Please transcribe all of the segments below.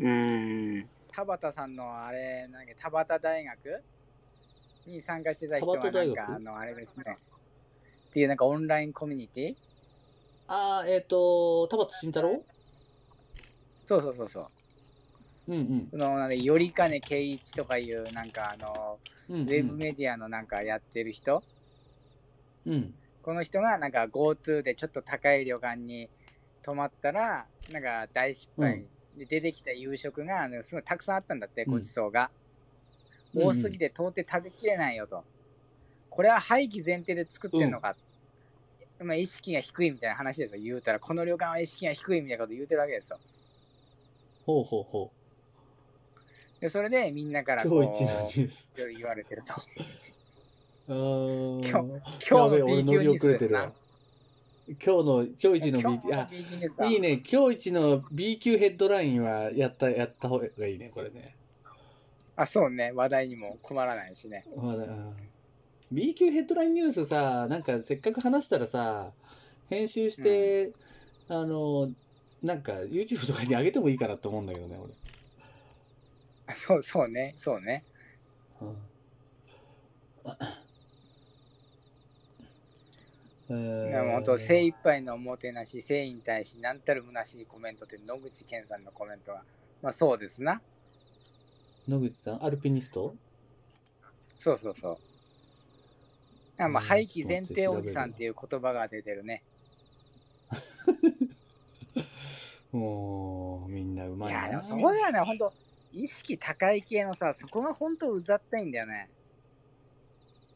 うん。田畑さんのあれ、なんだっけ、田畑大学？に参加してた人はなんか、あの、あれですね。っていうなんかオンラインコミュニティ？ああ、えっ、と、田畑慎太郎？そうそうそうそう。うんうん。その、なんで、よりかね圭一とかいう、なんかあの、うんうん、ウェブメディアのなんかやってる人、うん。この人がなんか GoTo でちょっと高い旅館に泊まったら、なんか大失敗、で出てきた夕食があのすごいたくさんあったんだって、うんごちそうが。うんうん多すぎて到底食べきれないよと。これは廃棄前提で作ってんのか。まあ意識が低いみたいな話ですよ。言うたら、この旅館は意識が低いみたいなこと言うてるわけですよ。ほうほうほで、それでみんなかう。らこう。言われてると。今や今日の B 級乗りニュースですな。今日の、今日一の B 級、あ、いいね。今日一の B 級ヘッドラインはやった、やった方がいいね、これね。あ、そうね。話題にも困らないしね。うん B 級ヘッドラインニュースさ、なんかせっかく話したらさ、編集して、あの、なんか YouTube とかに上げてもいいかなと思うんだけどね、俺。あそう、そうね。そうね。うん本当、精一杯のおもてなし、誠意に対し、何たる虚しいコメントって野口健さんのコメントは、まあそうですな。野口さん、アルピニスト？そうそうそう。あまあ、うん廃棄前提おじさんっていう言葉が出てるね。もう、みんなうまいな。いや、でもそこだよね、本当意識高い系のさ、そこが本当うざったいんだよね。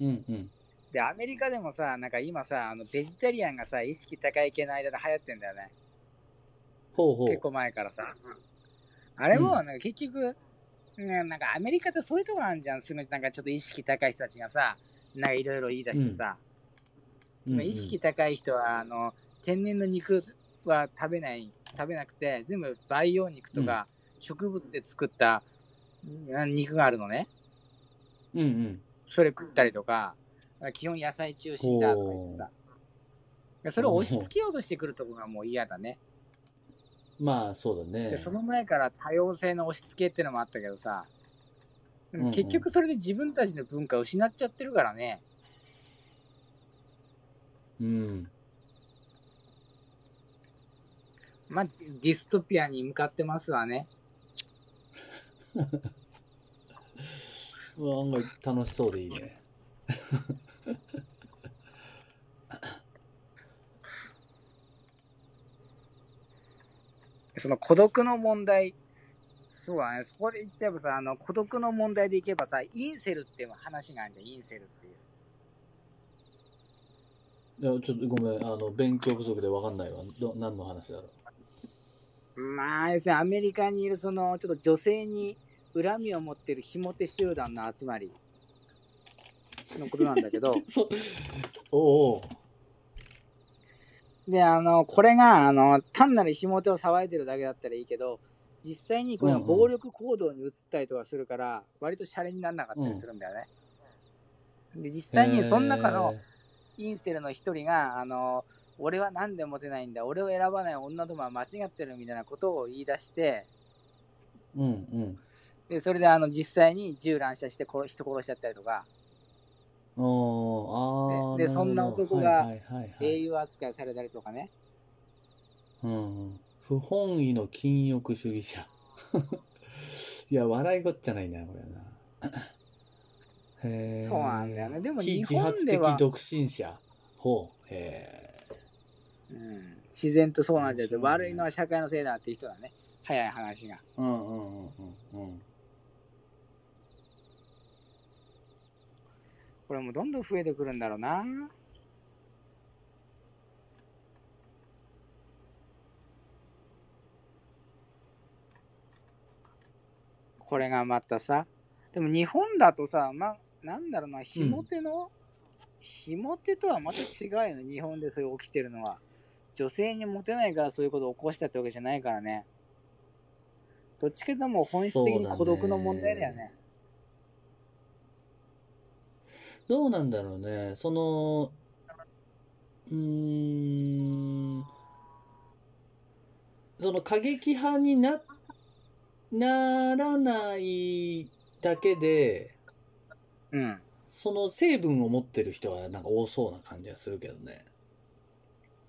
うんうん。で、アメリカでもさ、なんか今さ、あのベジタリアンがさ、意識高い系の間で流行ってんだよね。ほうほう。結構前からさ。あれも、うんなんか結局、ねなんかアメリカってそういうとこあるじゃん。すごい、なんかちょっと意識高い人たちがさ、なんかいろいろ言い出してさ、うんうん意識高い人は、あの、天然の肉は食べない、食べなくて、全部培養肉とか、植物で作ったうん肉があるのね。うんうん。それ食ったりとか、基本野菜中心だとか言ってさ。それを押し付けようとしてくるとこがもう嫌だね。まあ、そうだねで、。その前から多様性の押し付けってのもあったけどさ、結局それで自分たちの文化を失っちゃってるからね。うん。まあ、ディストピアに向かってますわね。うわ案外楽しそうでいいね。その孤独の問題、そうだね、そこで言っちゃえばさ、あの孤独の問題でいけばさ、インセルっていう話があるじゃん、インセルっていう。いや、ちょっとごめん、あの、勉強不足でわかんないわ。ど何の話だろまあ、要するにアメリカにいるその、ちょっと女性に恨みを持ってるひも手集団の集まりのことなんだけど、う。そおうおう。で、あの、これが、あの、単なるひも手を騒いでるだけだったらいいけど、実際にこれがうんうん暴力行動に移ったりとかするから、割とシャレにならなかったりするんだよね。で、実際にその中のインセルの一人が、あの、俺は何でモテないんだ、俺を選ばない女どもは間違ってるみたいなことを言い出して、えーうんうん。で、それであの、実際に銃乱射して殺人殺しちゃったりとか、おーあーででそんな男が英雄扱いされたりとかね。うんうん、不本意の禁欲主義者。いや、笑いごっちゃないんだよ、これな。へーそうなんだよねでも日本では発的独身者。ほう。へうん、自然とそうなっちゃ悪いのは社会のせいだっていう人だね。早い話が。うんうんうんうん。これもどんどん増えてくるんだろうな。これがまたさ、でも日本だとさ、ま、なんだろうな、ひも手の、ひも手とはまた違うよね、日本でそれ起きてるのは。女性にモテないからそういうことを起こしたってわけじゃないからね。どっちかともう本質的に孤独の問題だよね。どうなんだろうね。その、うーん、その過激派になっならないだけで、うん。その成分を持ってる人はなんか多そうな感じがするけどね。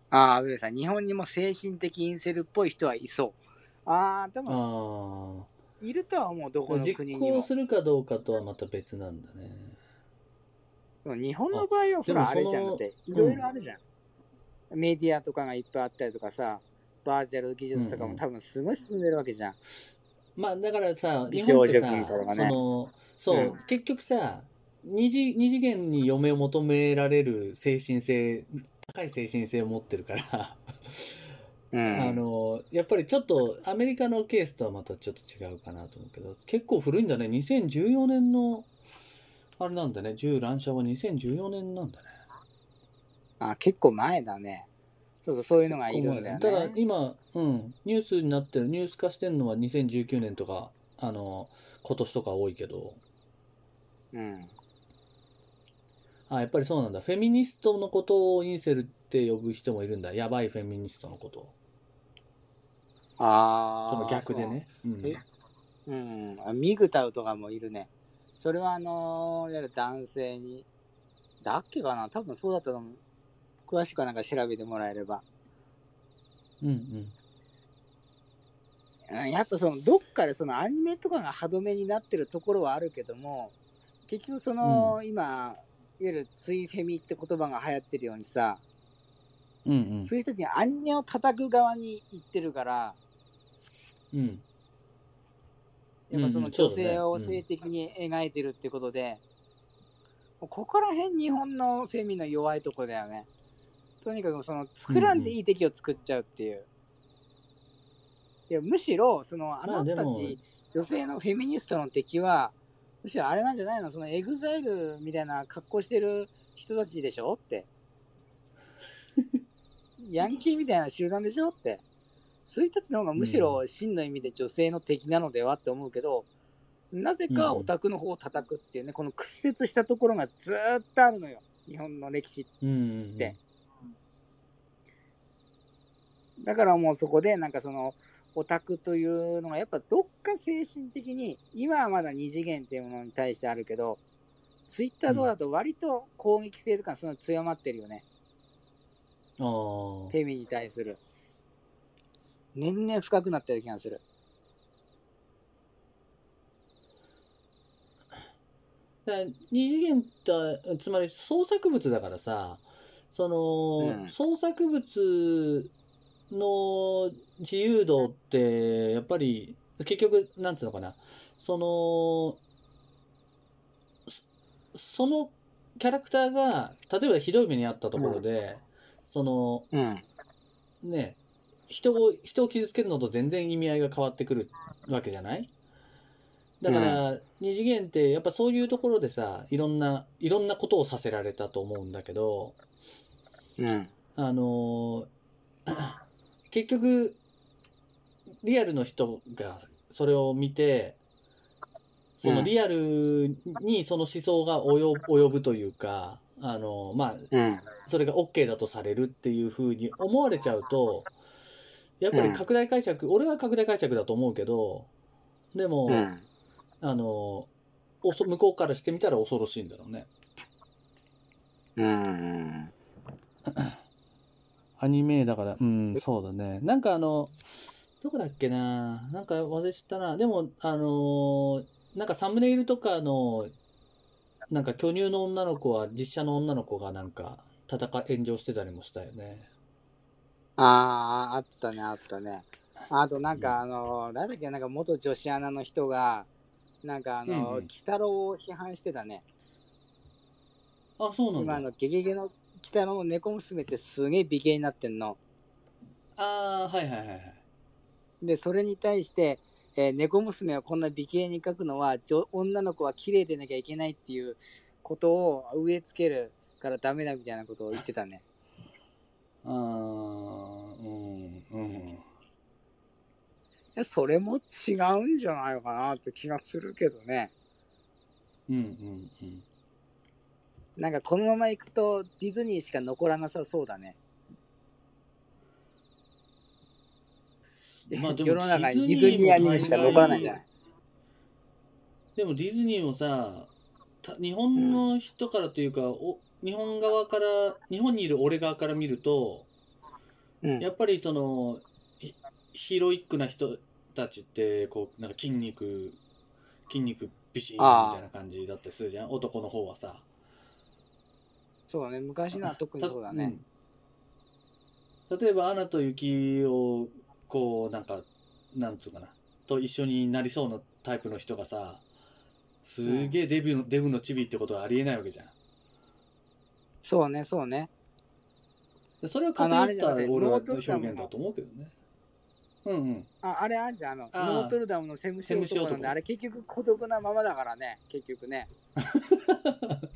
ああ、上さん、日本にも精神的インセルっぽい人はいそう。ああ、であも、あ。いるとは思う、どこの実国にも。行するかどうかとはまた別なんだね。日本の場合は、ほら、あれじゃん。だって、いろいろあるじゃん。メディアとかがいっぱいあったりとかさ、バーチャル技術とかも多分すごい進んでるわけじゃん。まあだからさ、美日本ってさ、ねその、そう、うん結局さ、二次二次元に嫁を求められる精神性、高い精神性を持ってるから、うん。あの、やっぱりちょっとアメリカのケースとはまたちょっと違うかなと思うけど、結構古いんだね。2014年の、あれなんだね、銃乱射は2014年なんだね。あ、結構前だね。そうそう、そういうのがいるんだよね。ただ今、うん、ニュースになってる、ニュース化してるのは2019年とか、あの、今年とか多いけど、うん。あ、やっぱりそうなんだ。フェミニストのことをインセルって呼ぶ人もいるんだ。やばいフェミニストのことを。ああ。その逆でね。うんえ？うん。あミグタウとかもいるね。それはあのーいわゆる男性に、だっけかな？多分そうだったと思う。詳しくはなんか調べてもらえれば。うんうん。うんやっぱその、どっかでそのアニメとかが歯止めになってるところはあるけども、結局その、今、いわゆるツイフェミって言葉が流行ってるようにさ、うんうん。そういう人たちにアニメを叩く側に行ってるから、うん。やっぱその女性を性的に描いてるってことで、ここら辺日本のフェミの弱いとこだよね。とにかくその作らんでいい敵を作っちゃうっていう。いやむしろそのあなたたち女性のフェミニストの敵はむしろあれなんじゃないの？その EXILE みたいな格好してる人たちでしょ？って。ヤンキーみたいな集団でしょ？って。そういう人たちの方がむしろ真の意味で女性の敵なのではって思うけど、なぜかオタクの方を叩くっていうね、この屈折したところがずーっとあるのよ。日本の歴史うんうん。でだからもうそこでなんかそのオタクというのがやっぱどっか精神的に今はまだ二次元っていうものに対してあるけどツイッターとかだと割と攻撃性とかその強まってるよね、ああ。フェミに対する年々深くなってる気がする。だ二次元って、つまり創作物だからさ、その、うん。創作物の自由度って、やっぱり、結局、なんつうのかな、その、そそのキャラクターが、例えばひどい目にあったところで、その、うん。ね、人を、人を傷つけるのと全然意味合いが変わってくるわけじゃない？だから、二次元ってやっぱそういうところでさ、いろんな、いろんなことをさせられたと思うんだけど、うん。あのー 結局、リアルの人がそれを見て、そのリアルにその思想が及ぶ及ぶというか、あのーまあ、うん。それが OK だとされるっていうふうに思われちゃうと、やっぱり拡大解釈、俺は拡大解釈だと思うけど、でも、うんあの、おそ向こうからしてみたら恐ろしいんだろうね。うん アニメだから、うん、そうだね。なんかあの、どこだっけな、なんか忘れちゃったな。でも、あのーなんかサムネイルとかの、なんか巨乳の女の子は、実写の女の子がなんか、戦い、炎上してたりもしたよね。ああ、あったね、あったね。あと、なんか、あの、なんだっけ、なんか元女子アナの人が、なんか、あの、鬼太郎を批判してたね。あ、そうなんだ。今、あの、ゲゲゲの鬼太郎の猫娘ってすげえ美形になってんの。ああ、はいはいはいはい。で、それに対して、えー猫娘をこんな美形に描くのは、女女の子は綺麗でなきゃいけないっていうことを植え付けるからダメだみたいなことを言ってたね。ああ、うん、うん。それも違うんじゃないかなって気がするけどね。うん、うん、うん。なんかこのまま行くとディズニーしか残らなさそうだね。まあでも世の中にディズニーアニメしか残らないんじゃないでもディズニーもさ、た日本の人からというか、お日本側から、日本にいる俺側から見ると、うんやっぱりその、ヒロイックな人たちって、こう、なんか筋肉、筋肉ビシーンみたいな感じだったりするじゃん、男の方はさ。そうだね、昔のは特にそうだね。うん例えば、アナと雪を、こう、なんか、なんつうかな、と一緒になりそうなタイプの人がさ、すげえデブの、デブのチビってことはありえないわけじゃん。そうね、そうね。でそれは偏ったじゃなくて俺は表ノートルダム現だと思うけどね。うんうん。ああれあんじゃん、あの、ノートルダムのセムシ男なんで、あれ結局孤独なままだからね、結局ね。